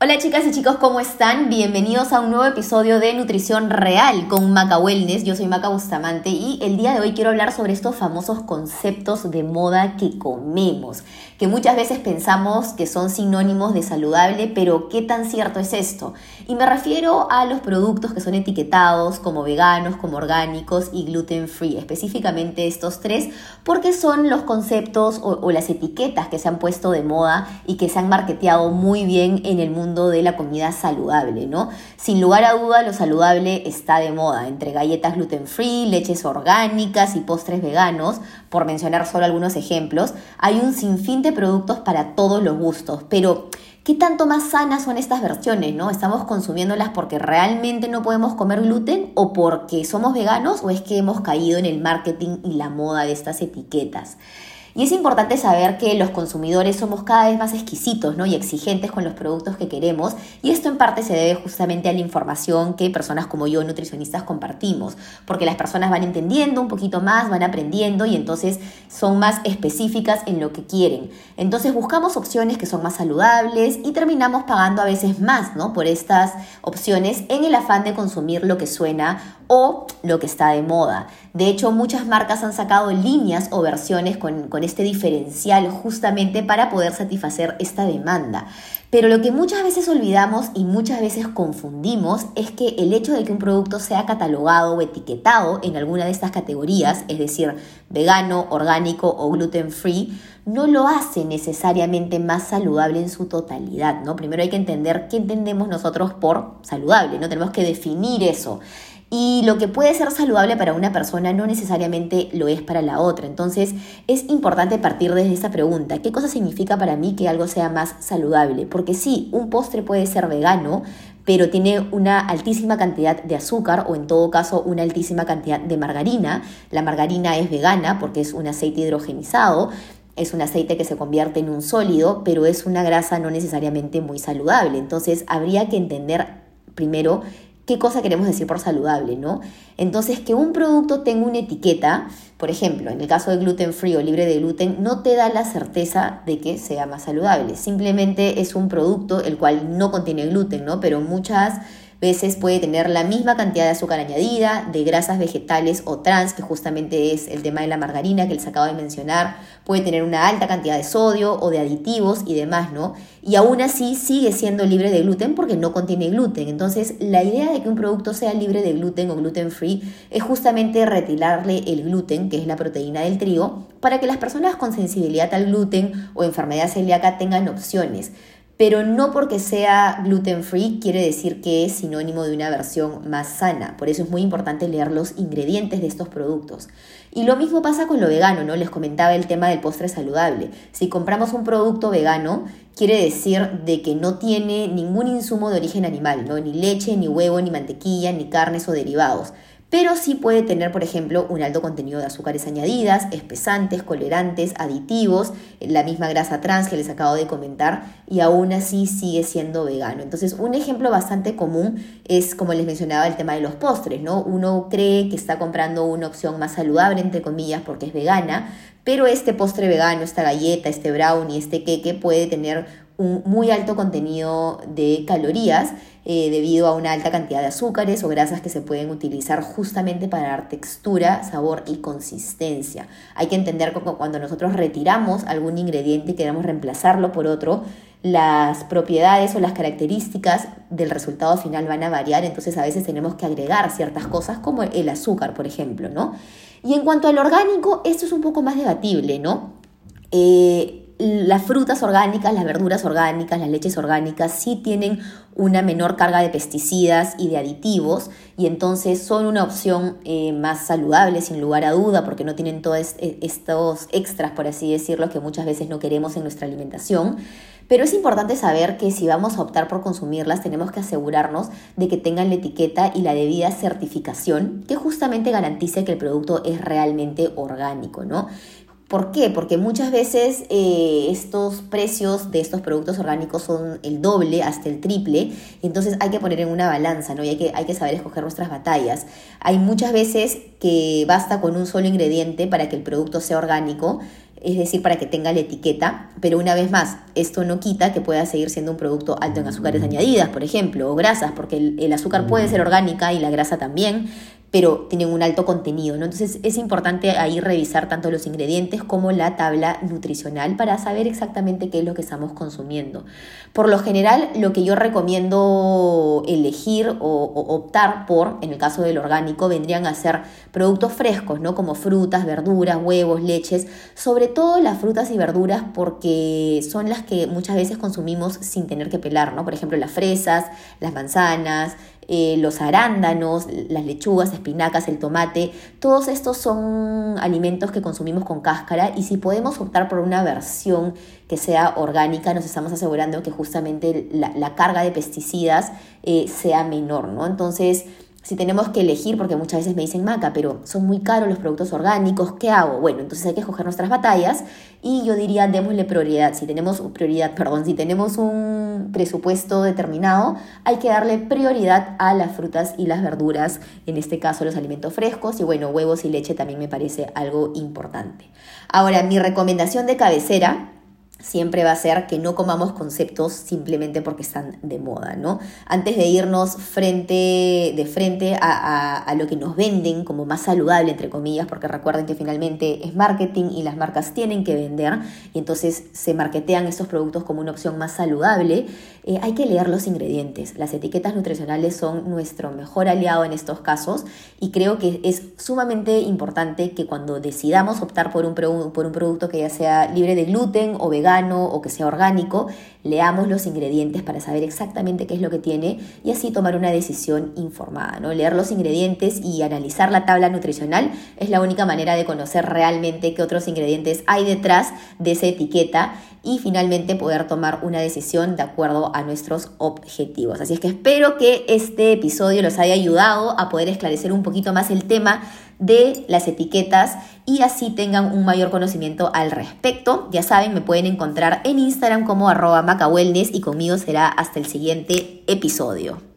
Hola chicas y chicos, ¿cómo están? Bienvenidos a un nuevo episodio de Nutrición Real con Maca Wellness. Yo soy Maca Bustamante y el día de hoy quiero hablar sobre estos famosos conceptos de moda que comemos, que muchas veces pensamos que son sinónimos de saludable, pero ¿qué tan cierto es esto? Y me refiero a los productos que son etiquetados como veganos, como orgánicos y gluten free, específicamente estos tres, porque son los conceptos o, las etiquetas que se han puesto de moda y que se han marketeado muy bien en el mundo de la comida saludable, ¿no? Sin lugar a duda, lo saludable está de moda, entre galletas gluten free, leches orgánicas y postres veganos, por mencionar solo algunos ejemplos, hay un sinfín de productos para todos los gustos, pero ¿qué tanto más sanas son estas versiones, no? ¿Estamos consumiéndolas porque realmente no podemos comer gluten o porque somos veganos o es que hemos caído en el marketing y la moda de estas etiquetas? Y es importante saber que los consumidores somos cada vez más exquisitos ¿no? y exigentes con los productos que queremos y esto en parte se debe justamente a la información que personas como yo, nutricionistas, compartimos, porque las personas van entendiendo un poquito más, van aprendiendo y entonces son más específicas en lo que quieren. Entonces buscamos opciones que son más saludables y terminamos pagando a veces más ¿no? por estas opciones en el afán de consumir lo que suena o lo que está de moda. De hecho, muchas marcas han sacado líneas o versiones con, con este diferencial justamente para poder satisfacer esta demanda. Pero lo que muchas veces olvidamos y muchas veces confundimos es que el hecho de que un producto sea catalogado o etiquetado en alguna de estas categorías, es decir, vegano, orgánico o gluten free, no lo hace necesariamente más saludable en su totalidad, ¿no? Primero hay que entender qué entendemos nosotros por saludable, ¿no? Tenemos que definir eso. Y lo que puede ser saludable para una persona no necesariamente lo es para la otra. Entonces es importante partir desde esa pregunta. ¿Qué cosa significa para mí que algo sea más saludable? Porque sí, un postre puede ser vegano, pero tiene una altísima cantidad de azúcar o en todo caso una altísima cantidad de margarina. La margarina es vegana porque es un aceite hidrogenizado. Es un aceite que se convierte en un sólido, pero es una grasa no necesariamente muy saludable. Entonces habría que entender primero qué cosa queremos decir por saludable, ¿no? Entonces, que un producto tenga una etiqueta, por ejemplo, en el caso de gluten free o libre de gluten, no te da la certeza de que sea más saludable. Simplemente es un producto el cual no contiene gluten, ¿no? Pero muchas veces puede tener la misma cantidad de azúcar añadida, de grasas vegetales o trans, que justamente es el tema de la margarina que les acabo de mencionar, puede tener una alta cantidad de sodio o de aditivos y demás, ¿no? Y aún así sigue siendo libre de gluten porque no contiene gluten. Entonces, la idea de que un producto sea libre de gluten o gluten free es justamente retirarle el gluten, que es la proteína del trigo, para que las personas con sensibilidad al gluten o enfermedad celíaca tengan opciones pero no porque sea gluten free quiere decir que es sinónimo de una versión más sana. Por eso es muy importante leer los ingredientes de estos productos. Y lo mismo pasa con lo vegano, ¿no? Les comentaba el tema del postre saludable. Si compramos un producto vegano, quiere decir de que no tiene ningún insumo de origen animal, ¿no? Ni leche, ni huevo, ni mantequilla, ni carnes o derivados pero sí puede tener, por ejemplo, un alto contenido de azúcares añadidas, espesantes, colorantes, aditivos, la misma grasa trans que les acabo de comentar, y aún así sigue siendo vegano. Entonces, un ejemplo bastante común es, como les mencionaba, el tema de los postres, ¿no? Uno cree que está comprando una opción más saludable, entre comillas, porque es vegana, pero este postre vegano, esta galleta, este brownie, este queque puede tener un muy alto contenido de calorías eh, debido a una alta cantidad de azúcares o grasas que se pueden utilizar justamente para dar textura, sabor y consistencia. Hay que entender que cuando nosotros retiramos algún ingrediente y queremos reemplazarlo por otro, las propiedades o las características del resultado final van a variar, entonces a veces tenemos que agregar ciertas cosas como el azúcar, por ejemplo, ¿no? Y en cuanto al orgánico, esto es un poco más debatible, ¿no? Eh, las frutas orgánicas, las verduras orgánicas, las leches orgánicas sí tienen una menor carga de pesticidas y de aditivos y entonces son una opción eh, más saludable sin lugar a duda porque no tienen todos e, estos extras, por así decirlo, que muchas veces no queremos en nuestra alimentación. Pero es importante saber que si vamos a optar por consumirlas tenemos que asegurarnos de que tengan la etiqueta y la debida certificación que justamente garantice que el producto es realmente orgánico, ¿no? ¿Por qué? Porque muchas veces eh, estos precios de estos productos orgánicos son el doble hasta el triple, entonces hay que poner en una balanza, ¿no? Y hay que, hay que saber escoger nuestras batallas. Hay muchas veces que basta con un solo ingrediente para que el producto sea orgánico, es decir, para que tenga la etiqueta, pero una vez más, esto no quita que pueda seguir siendo un producto alto en azúcares añadidas, por ejemplo, o grasas, porque el, azúcar puede ser orgánica y la grasa también, pero tienen un alto contenido, ¿no? Entonces es importante ahí revisar tanto los ingredientes como la tabla nutricional para saber exactamente qué es lo que estamos consumiendo. Por lo general, lo que yo recomiendo elegir o, optar por, en el caso del orgánico, vendrían a ser productos frescos, ¿no? Como frutas, verduras, huevos, leches, sobre todo las frutas y verduras porque son las que muchas veces consumimos sin tener que pelar, ¿no? Por ejemplo, las fresas, las manzanas, eh, los arándanos, las lechugas, espinacas, el tomate, todos estos son alimentos que consumimos con cáscara y si podemos optar por una versión que sea orgánica, nos estamos asegurando que justamente la, carga de pesticidas eh, sea menor, ¿no? Entonces, si tenemos que elegir, porque muchas veces me dicen, Maca, pero son muy caros los productos orgánicos, ¿qué hago? Bueno, entonces hay que escoger nuestras batallas y yo diría, démosle prioridad. Si tenemos prioridad, perdón, si tenemos un presupuesto determinado, hay que darle prioridad a las frutas y las verduras, en este caso los alimentos frescos y bueno, huevos y leche también me parece algo importante. Ahora, mi recomendación de cabecera siempre va a ser que no comamos conceptos simplemente porque están de moda, ¿no? Antes de irnos frente, de frente a, a, lo que nos venden como más saludable, entre comillas, porque recuerden que finalmente es marketing y las marcas tienen que vender, y entonces se marketean estos productos como una opción más saludable, eh, hay que leer los ingredientes. Las etiquetas nutricionales son nuestro mejor aliado en estos casos, y creo que es sumamente importante que cuando decidamos optar por un, por un producto que ya sea libre de gluten o o que sea orgánico, leamos los ingredientes para saber exactamente qué es lo que tiene y así tomar una decisión informada. ¿no? Leer los ingredientes y analizar la tabla nutricional es la única manera de conocer realmente qué otros ingredientes hay detrás de esa etiqueta y finalmente poder tomar una decisión de acuerdo a nuestros objetivos. Así es que espero que este episodio los haya ayudado a poder esclarecer un poquito más el tema de las etiquetas y así tengan un mayor conocimiento al respecto. Ya saben, me pueden encontrar en Instagram como arroba macawellness y conmigo será hasta el siguiente episodio.